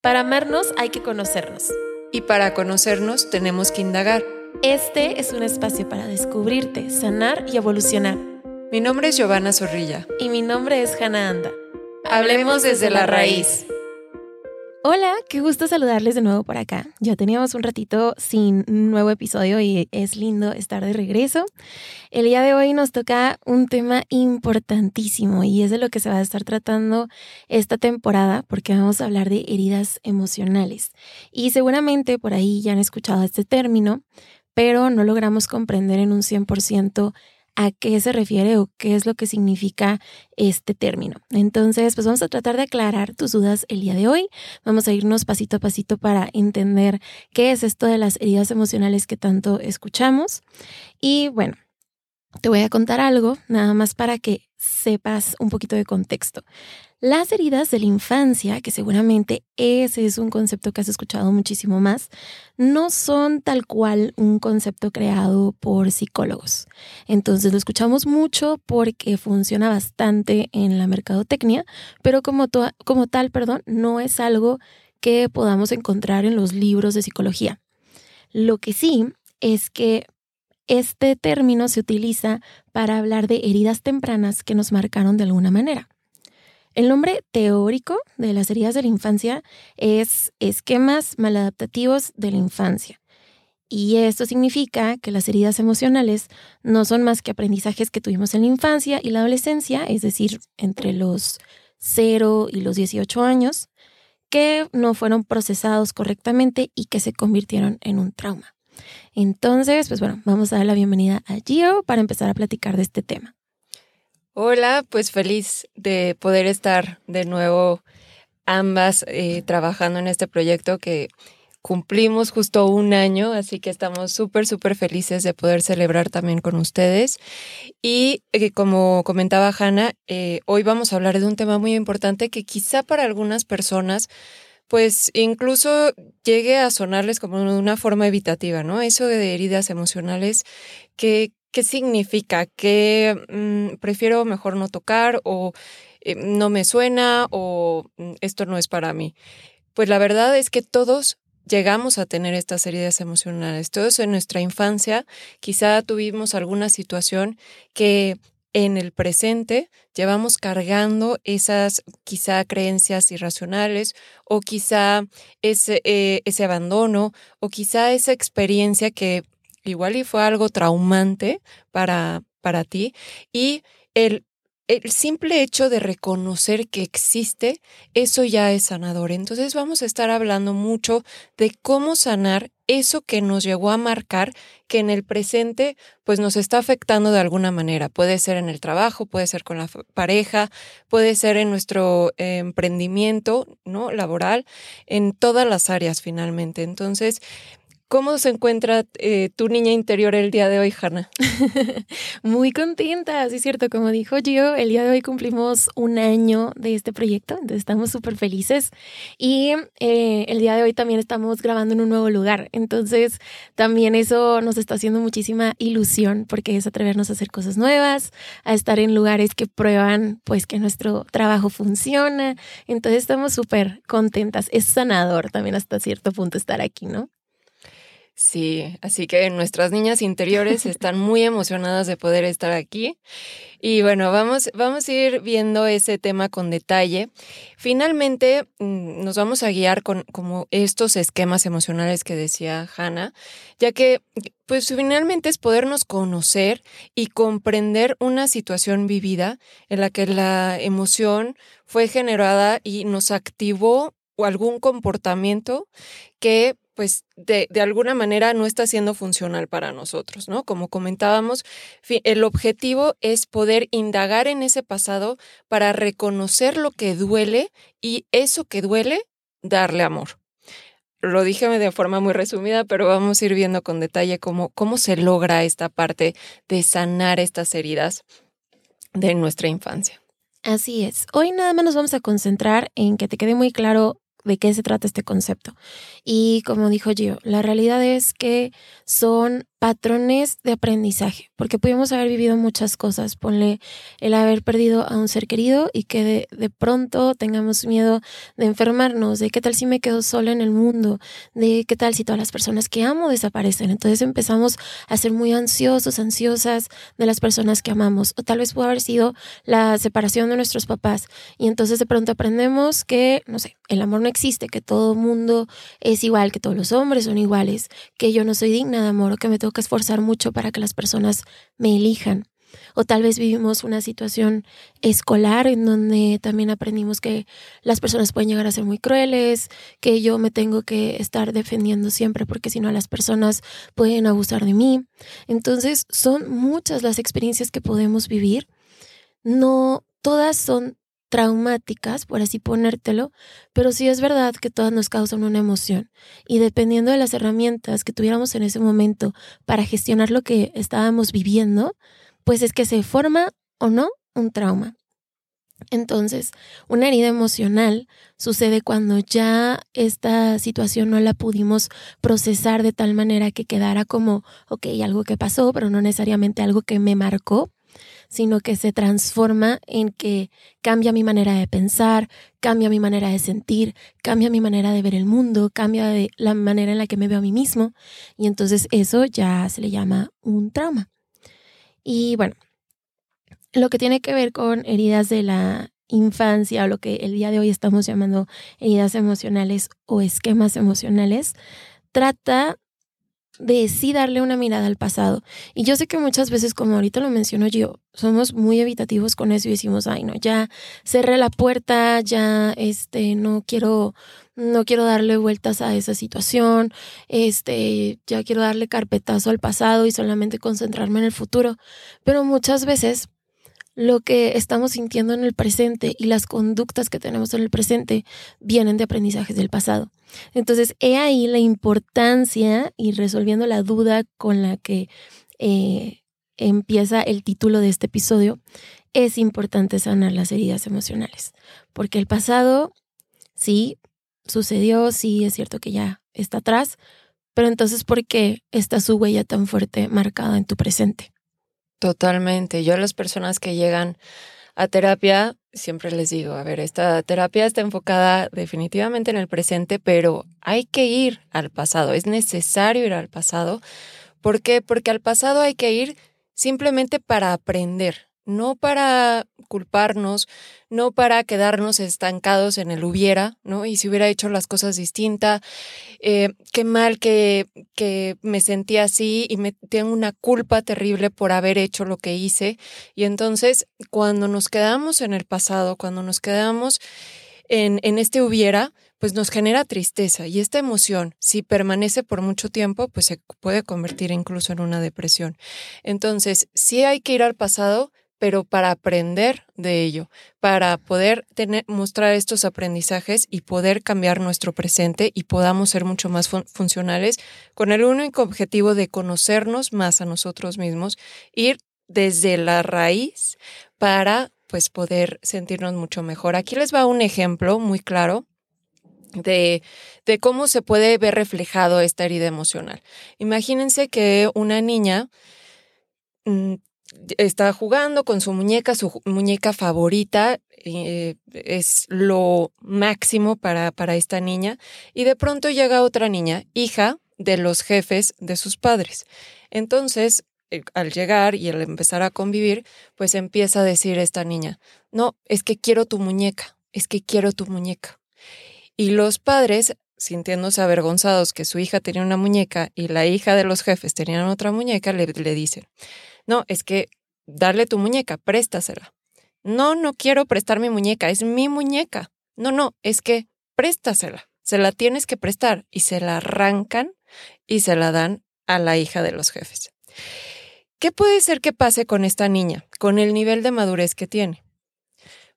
Para amarnos hay que conocernos. Y para conocernos tenemos que indagar. Este es un espacio para descubrirte, sanar y evolucionar. Mi nombre es Giovanna Zorrilla. Y mi nombre es Hannah Anda. Hablemos desde la raíz. Hola, qué gusto saludarles de nuevo por acá. Ya teníamos un ratito sin nuevo episodio y es lindo estar de regreso. El día de hoy nos toca un tema importantísimo y es de lo que se va a estar tratando esta temporada porque vamos a hablar de heridas emocionales. Y seguramente por ahí ya han escuchado este término, pero no logramos comprender en un 100% a qué se refiere o qué es lo que significa este término. Entonces, pues vamos a tratar de aclarar tus dudas el día de hoy. Vamos a irnos pasito a pasito para entender qué es esto de las heridas emocionales que tanto escuchamos. Y bueno, te voy a contar algo, nada más para que sepas un poquito de contexto. Las heridas de la infancia, que seguramente ese es un concepto que has escuchado muchísimo más, no son tal cual un concepto creado por psicólogos. Entonces lo escuchamos mucho porque funciona bastante en la mercadotecnia, pero como, tal, perdón, no es algo que podamos encontrar en los libros de psicología. Lo que sí es que este término se utiliza para hablar de heridas tempranas que nos marcaron de alguna manera. El nombre teórico de las heridas de la infancia es esquemas maladaptativos de la infancia. Y esto significa que las heridas emocionales no son más que aprendizajes que tuvimos en la infancia y la adolescencia, es decir, entre los 0 y los 18 años, que no fueron procesados correctamente y que se convirtieron en un trauma. Entonces, pues bueno, vamos a dar la bienvenida a Gio para empezar a platicar de este tema. Hola, pues feliz de poder estar de nuevo ambas eh, trabajando en este proyecto que cumplimos justo un año, así que estamos súper, súper felices de poder celebrar también con ustedes. Y eh, como comentaba Hanna, eh, hoy vamos a hablar de un tema muy importante que quizá para algunas personas pues incluso llegue a sonarles como una forma evitativa, ¿no? Eso de heridas emocionales que ¿Qué significa? ¿Que mm, prefiero mejor no tocar o eh, no me suena o mm, esto no es para mí? Pues la verdad es que todos llegamos a tener estas heridas emocionales. Todos en nuestra infancia quizá tuvimos alguna situación que en el presente llevamos cargando esas quizá creencias irracionales o quizá ese, eh, ese abandono o quizá esa experiencia que igual y fue algo traumante para, para ti y el, el simple hecho de reconocer que existe, eso ya es sanador. Entonces vamos a estar hablando mucho de cómo sanar eso que nos llegó a marcar, que en el presente pues nos está afectando de alguna manera. Puede ser en el trabajo, puede ser con la pareja, puede ser en nuestro emprendimiento, ¿no? laboral, en todas las áreas finalmente. Entonces, ¿Cómo se encuentra eh, tu niña interior el día de hoy, Hanna? Muy contenta, sí es cierto. Como dijo Gio, el día de hoy cumplimos un año de este proyecto, entonces estamos súper felices. Y eh, el día de hoy también estamos grabando en un nuevo lugar, entonces también eso nos está haciendo muchísima ilusión porque es atrevernos a hacer cosas nuevas, a estar en lugares que prueban pues que nuestro trabajo funciona. Entonces estamos súper contentas. Es sanador también hasta cierto punto estar aquí, ¿no? Sí, así que nuestras niñas interiores están muy emocionadas de poder estar aquí. Y bueno, vamos, vamos a ir viendo ese tema con detalle. Finalmente, mm, nos vamos a guiar con como estos esquemas emocionales que decía Hannah, ya que pues finalmente es podernos conocer y comprender una situación vivida en la que la emoción fue generada y nos activó algún comportamiento que pues de, de, alguna manera no está siendo funcional para nosotros, ¿no? Como comentábamos, el objetivo es poder indagar en ese pasado para reconocer lo que duele y eso que duele, darle amor. Lo dije de forma muy resumida, pero vamos a ir viendo con detalle cómo, cómo se logra esta parte de sanar estas heridas de nuestra infancia. Así es. Hoy nada más nos vamos a concentrar en que te quede muy claro de qué se trata este concepto. Y como dijo Gio, la realidad es que son patrones de aprendizaje, porque pudimos haber vivido muchas cosas. Ponle el haber perdido a un ser querido y que de, pronto tengamos miedo de enfermarnos, de qué tal si me quedo sola en el mundo, de qué tal si todas las personas que amo desaparecen. Entonces empezamos a ser muy ansiosos, ansiosas de las personas que amamos. O tal vez pudo haber sido la separación de nuestros papás. Y entonces de pronto aprendemos que, no sé, el amor no existe, que todo mundo es igual, que todos los hombres son iguales, que yo no soy digna de amor que me que esforzar mucho para que las personas me elijan. O tal vez vivimos una situación escolar en donde también aprendimos que las personas pueden llegar a ser muy crueles, que yo me tengo que estar defendiendo siempre porque si no las personas pueden abusar de mí. Entonces son muchas las experiencias que podemos vivir. No todas son traumáticas, por así ponértelo, pero sí es verdad que todas nos causan una emoción. Y dependiendo de las herramientas que tuviéramos en ese momento para gestionar lo que estábamos viviendo, pues es que se forma o no un trauma. Entonces, una herida emocional sucede cuando ya esta situación no la pudimos procesar de tal manera que quedara como, ok, algo que pasó, pero no necesariamente algo que me marcó, sino que se transforma en que cambia mi manera de pensar, cambia mi manera de sentir, cambia mi manera de ver el mundo, cambia la manera en la que me veo a mí mismo. Y entonces eso ya se le llama un trauma. Y bueno, lo que tiene que ver con heridas de la infancia o lo que el día de hoy estamos llamando heridas emocionales o esquemas emocionales, trata de sí darle una mirada al pasado. Y yo sé que muchas veces, como ahorita lo menciono yo, somos muy evitativos con eso y decimos, ay, no, ya cerré la puerta, ya, este, no quiero, no quiero darle vueltas a esa situación, este, ya quiero darle carpetazo al pasado y solamente concentrarme en el futuro. Pero muchas veces lo que estamos sintiendo en el presente y las conductas que tenemos en el presente vienen de aprendizajes del pasado. Entonces, he ahí la importancia y resolviendo la duda con la que eh, empieza el título de este episodio, es importante sanar las heridas emocionales, porque el pasado sí sucedió, sí es cierto que ya está atrás, pero entonces, ¿por qué está su huella tan fuerte marcada en tu presente? Totalmente. Yo a las personas que llegan a terapia siempre les digo, a ver, esta terapia está enfocada definitivamente en el presente, pero hay que ir al pasado, es necesario ir al pasado. ¿Por qué? Porque al pasado hay que ir simplemente para aprender, no para culparnos, no para quedarnos estancados en el hubiera, ¿no? Y si hubiera hecho las cosas distintas, eh, qué mal que, que me sentí así y me tengo una culpa terrible por haber hecho lo que hice. Y entonces, cuando nos quedamos en el pasado, cuando nos quedamos en, en este hubiera, pues nos genera tristeza y esta emoción, si permanece por mucho tiempo, pues se puede convertir incluso en una depresión. Entonces, sí hay que ir al pasado, pero para aprender de ello, para poder tener, mostrar estos aprendizajes y poder cambiar nuestro presente y podamos ser mucho más funcionales con el único objetivo de conocernos más a nosotros mismos, ir desde la raíz para pues poder sentirnos mucho mejor. Aquí les va un ejemplo muy claro de, de cómo se puede ver reflejado esta herida emocional. Imagínense que una niña mm, está jugando con su muñeca, su muñeca favorita, eh, es lo máximo para, para esta niña, y de pronto llega otra niña, hija de los jefes de sus padres. Entonces, eh, al llegar y al empezar a convivir, pues empieza a decir esta niña, no, es que quiero tu muñeca, es que quiero tu muñeca. Y los padres, sintiéndose avergonzados que su hija tenía una muñeca y la hija de los jefes tenían otra muñeca, le, le dicen, no, es que darle tu muñeca, préstasela. No, no quiero prestar mi muñeca, es mi muñeca. No, no, es que préstasela. Se la tienes que prestar y se la arrancan y se la dan a la hija de los jefes. ¿Qué puede ser que pase con esta niña, con el nivel de madurez que tiene?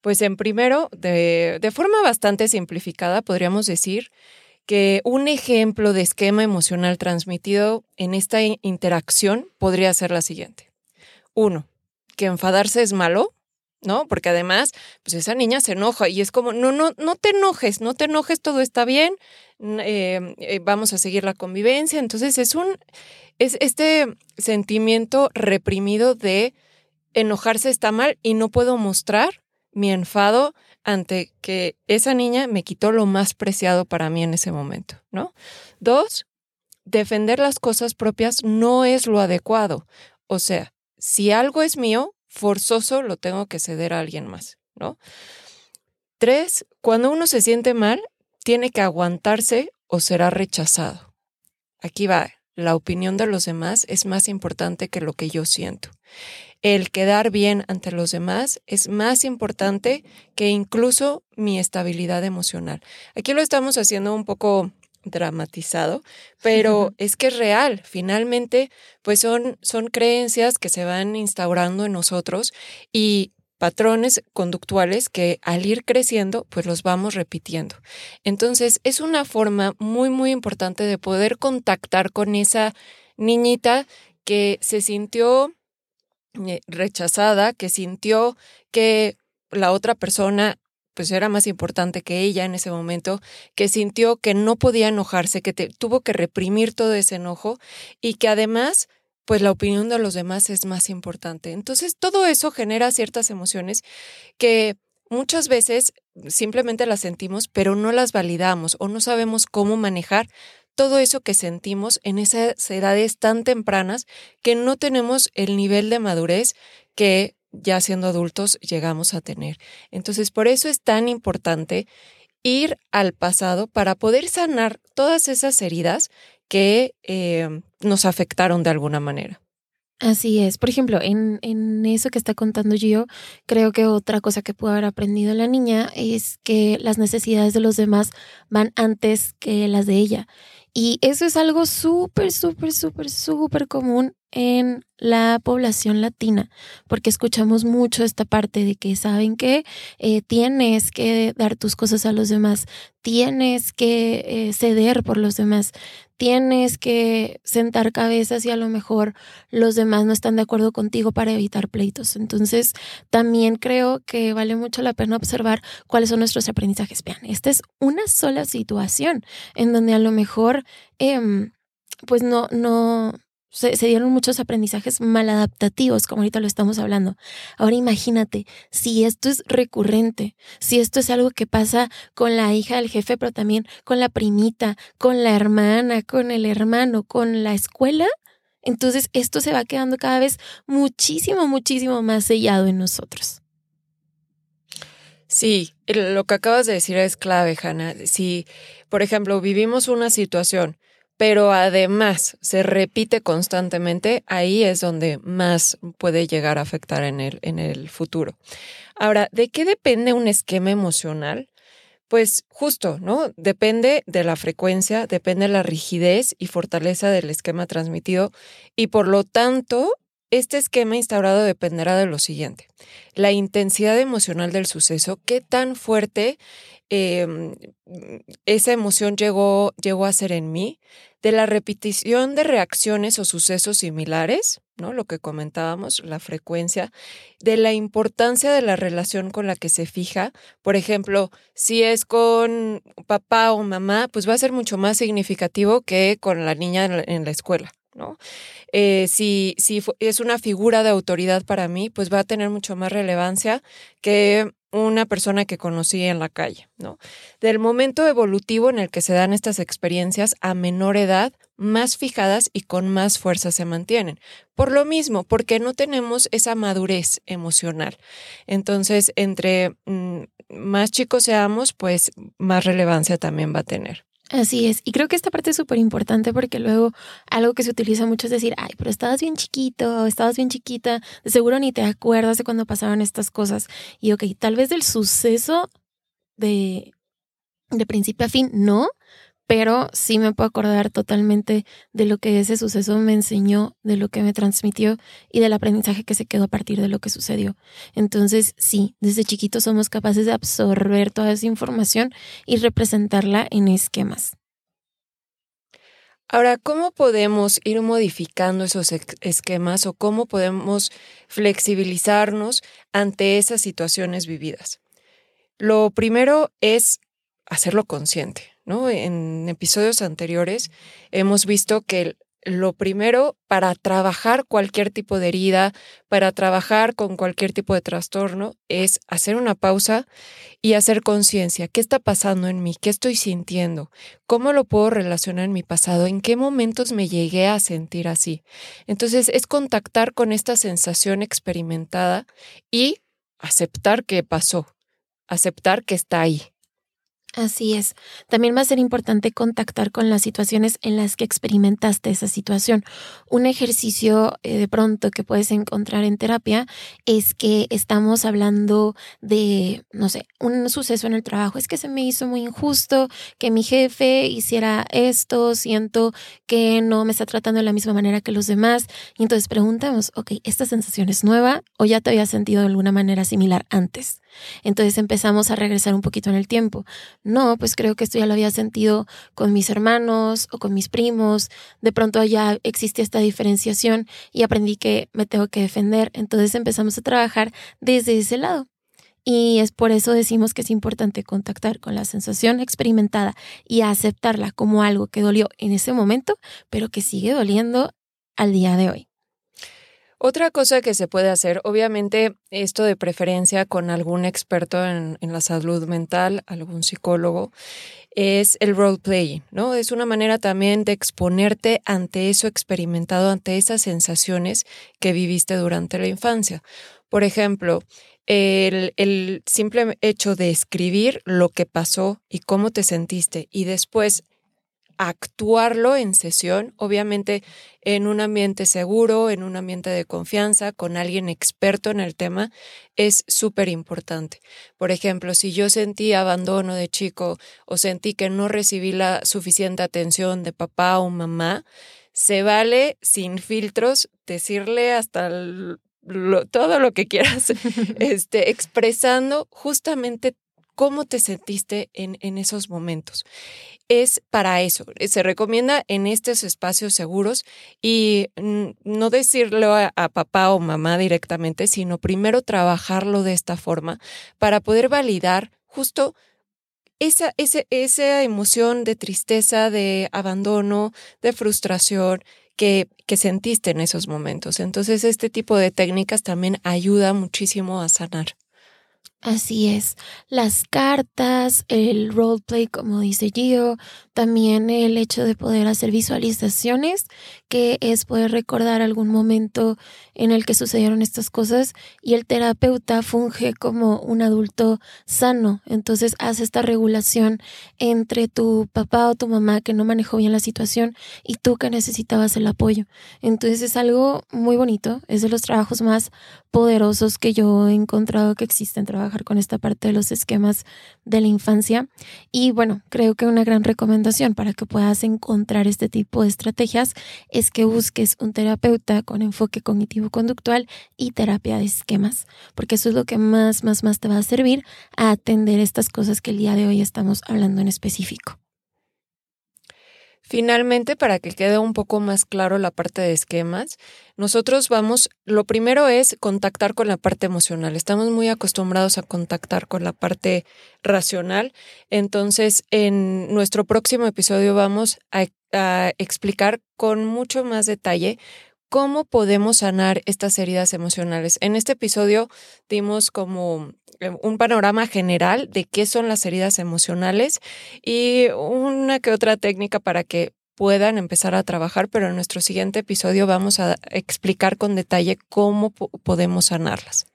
Pues en primero, de, de forma bastante simplificada, podríamos decir que un ejemplo de esquema emocional transmitido en esta interacción podría ser la siguiente. Uno, que enfadarse es malo, ¿no? Porque además, pues esa niña se enoja y es como, no, no, no te enojes, no te enojes, todo está bien, eh, eh, vamos a seguir la convivencia. Entonces es un, es este sentimiento reprimido de enojarse está mal y no puedo mostrar mi enfado ante que esa niña me quitó lo más preciado para mí en ese momento, ¿no? Dos, defender las cosas propias no es lo adecuado. O sea, si algo es mío, forzoso lo tengo que ceder a alguien más, ¿no? Tres, cuando uno se siente mal, tiene que aguantarse o será rechazado. Aquí va, la opinión de los demás es más importante que lo que yo siento. El quedar bien ante los demás es más importante que incluso mi estabilidad emocional. Aquí lo estamos haciendo un poco dramatizado, pero es que es real. Finalmente, pues son, son creencias que se van instaurando en nosotros y patrones conductuales que al ir creciendo, pues los vamos repitiendo. Entonces, es una forma muy, muy importante de poder contactar con esa niñita que se sintió eh, rechazada, que sintió que la otra persona pues era más importante que ella en ese momento, que sintió que no podía enojarse, que tuvo que reprimir todo ese enojo y que además pues la opinión de los demás es más importante. Entonces, todo eso genera ciertas emociones que muchas veces simplemente las sentimos, pero no las validamos o no sabemos cómo manejar todo eso que sentimos en esas edades tan tempranas que no tenemos el nivel de madurez que ya siendo adultos llegamos a tener. Entonces, por eso es tan importante ir al pasado para poder sanar todas esas heridas que eh, nos afectaron de alguna manera. Así es. Por ejemplo, en, en eso que está contando Gio, creo que otra cosa que pudo haber aprendido la niña es que las necesidades de los demás van antes que las de ella. Y eso es algo súper, súper, súper, súper común en la población latina, porque escuchamos mucho esta parte de que saben que eh, tienes que dar tus cosas a los demás, tienes que eh, ceder por los demás, tienes que sentar cabezas y a lo mejor los demás no están de acuerdo contigo para evitar pleitos. Entonces, también creo que vale mucho la pena observar cuáles son nuestros aprendizajes. Vean, esta es una sola situación en donde a lo mejor, em, pues no, no, se, dieron muchos aprendizajes maladaptativos, como ahorita lo estamos hablando. Ahora imagínate, si esto es recurrente, si esto es algo que pasa con la hija del jefe, pero también con la primita, con la hermana, con el hermano, con la escuela, entonces esto se va quedando cada vez muchísimo, muchísimo más sellado en nosotros. Sí, lo que acabas de decir es clave, Hanna. Si, por ejemplo, vivimos una situación pero además se repite constantemente, ahí es donde más puede llegar a afectar en el, en el futuro. Ahora, ¿de qué depende un esquema emocional? Pues justo, ¿no? Depende de la frecuencia, depende de la rigidez y fortaleza del esquema transmitido y por lo tanto, este esquema instaurado dependerá de lo siguiente. La intensidad emocional del suceso, qué tan fuerte em, esa emoción llegó, llegó a ser en mí, de la repetición de reacciones o sucesos similares, ¿no? Lo que comentábamos, la frecuencia, de la importancia de la relación con la que se fija. Por ejemplo, si es con papá o mamá, pues va a ser mucho más significativo que con la niña en la, escuela. ¿No? Eh, si, si es una figura de autoridad para mí, pues va a tener mucho más relevancia que una persona que conocí en la calle, ¿no? Del momento evolutivo en el que se dan estas experiencias a menor edad, más fijadas y con más fuerza se mantienen. Por lo mismo, porque no tenemos esa madurez emocional. Entonces, entre mm, más chicos seamos, pues más relevancia también va a tener. Así es. Y creo que esta parte es súper importante porque luego algo que se utiliza mucho es decir, ay, pero estabas bien chiquito, estabas bien chiquita, de seguro ni te acuerdas de cuando pasaron estas cosas. Y ok, tal vez del suceso de, de principio a fin, no, pero sí me puedo acordar totalmente de lo que ese suceso me enseñó, de lo que me transmitió y del aprendizaje que se quedó a partir de lo que sucedió. Entonces, sí, desde chiquitos somos capaces de absorber toda esa información y representarla en esquemas. Ahora, ¿cómo podemos ir modificando esos esquemas o cómo podemos flexibilizarnos ante esas situaciones vividas? Lo primero es hacerlo consciente. En episodios anteriores hemos visto que lo primero para trabajar cualquier tipo de herida, para trabajar con cualquier tipo de trastorno, es hacer una pausa y hacer conciencia. ¿Qué está pasando en mí? ¿Qué estoy sintiendo? ¿Cómo lo puedo relacionar en mi pasado? ¿En qué momentos me llegué a sentir así? Entonces es contactar con esta sensación experimentada y aceptar que pasó, aceptar que está ahí. Así es. También va a ser importante contactar con las situaciones en las que experimentaste esa situación. Un ejercicio eh, de pronto que puedes encontrar en terapia es que estamos hablando de, no sé, un suceso en el trabajo. Es que se me hizo muy injusto que mi jefe hiciera esto, siento que no me está tratando de la misma manera que los demás. Y entonces preguntamos, ok, ¿esta sensación es nueva o ya te había sentido de alguna manera similar antes? Entonces empezamos a regresar un poquito en el tiempo. No, pues creo que esto ya lo había sentido con mis hermanos o con mis primos. De pronto ya existe esta diferenciación y aprendí que me tengo que defender. Entonces empezamos a trabajar desde ese lado. Y es por eso decimos que es importante contactar con la sensación experimentada y aceptarla como algo que dolió en ese momento, pero que sigue doliendo al día de hoy. Otra cosa que se puede hacer, obviamente, esto de preferencia con algún experto en, la salud mental, algún psicólogo, es el role playing, ¿no? Es una manera también de exponerte ante eso experimentado, ante esas sensaciones que viviste durante la infancia. Por ejemplo, el, el simple hecho de escribir lo que pasó y cómo te sentiste y después actuarlo en sesión, obviamente en un ambiente seguro, en un ambiente de confianza, con alguien experto en el tema, es súper importante. Por ejemplo, si yo sentí abandono de chico o sentí que no recibí la suficiente atención de papá o mamá, se vale sin filtros decirle hasta todo lo que quieras, este, expresando justamente cómo te sentiste en, esos momentos. Es para eso. Se recomienda en estos espacios seguros y no decirlo a, papá o mamá directamente, sino primero trabajarlo de esta forma para poder validar justo esa, esa, esa emoción de tristeza, de abandono, de frustración que, que sentiste en esos momentos. Entonces, este tipo de técnicas también ayuda muchísimo a sanar. Así es, las cartas, el roleplay, como dice Gio, también el hecho de poder hacer visualizaciones, que es poder recordar algún momento en el que sucedieron estas cosas y el terapeuta funge como un adulto sano, entonces hace esta regulación entre tu papá o tu mamá que no manejó bien la situación y tú que necesitabas el apoyo. Entonces es algo muy bonito, es de los trabajos más poderosos que yo he encontrado que existen trabajos con esta parte de los esquemas de la infancia. Y bueno, creo que una gran recomendación para que puedas encontrar este tipo de estrategias es que busques un terapeuta con enfoque cognitivo-conductual y terapia de esquemas, porque eso es lo que más, más, más te va a servir a atender estas cosas que el día de hoy estamos hablando en específico. Finalmente, para que quede un poco más claro la parte de esquemas, nosotros vamos, lo primero es contactar con la parte emocional. Estamos muy acostumbrados a contactar con la parte racional. Entonces, en nuestro próximo episodio vamos a, explicar con mucho más detalle cómo podemos sanar estas heridas emocionales. En este episodio dimos como eh, un panorama general de qué son las heridas emocionales y una que otra técnica para que puedan empezar a trabajar, pero en nuestro siguiente episodio vamos a explicar con detalle cómo podemos sanarlas.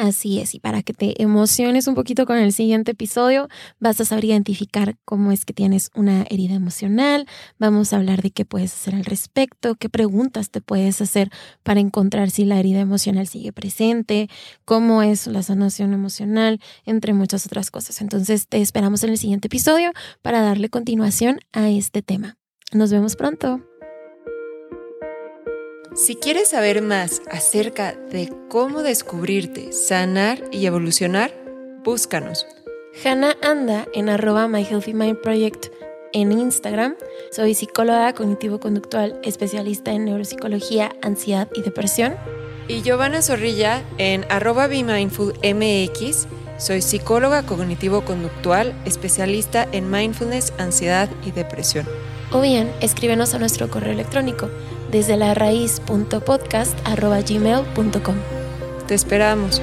Así es, y para que te emociones un poquito con el siguiente episodio, vas a saber identificar cómo es que tienes una herida emocional, vamos a hablar de qué puedes hacer al respecto, qué preguntas te puedes hacer para encontrar si la herida emocional sigue presente, cómo es la sanación emocional, entre muchas otras cosas. Entonces te esperamos en el siguiente episodio para darle continuación a este tema. Nos vemos pronto. Si quieres saber más acerca de cómo descubrirte, sanar y evolucionar, búscanos. Hannah anda en arroba My Healthy Mind Project en Instagram. Soy psicóloga cognitivo-conductual, especialista en neuropsicología, ansiedad y depresión. Y Giovanna Zorrilla en arroba Be Mindful MX Soy psicóloga cognitivo-conductual, especialista en mindfulness, ansiedad y depresión. O bien, escríbenos a nuestro correo electrónico desde la raíz.podcast.gmail.com. Te esperamos.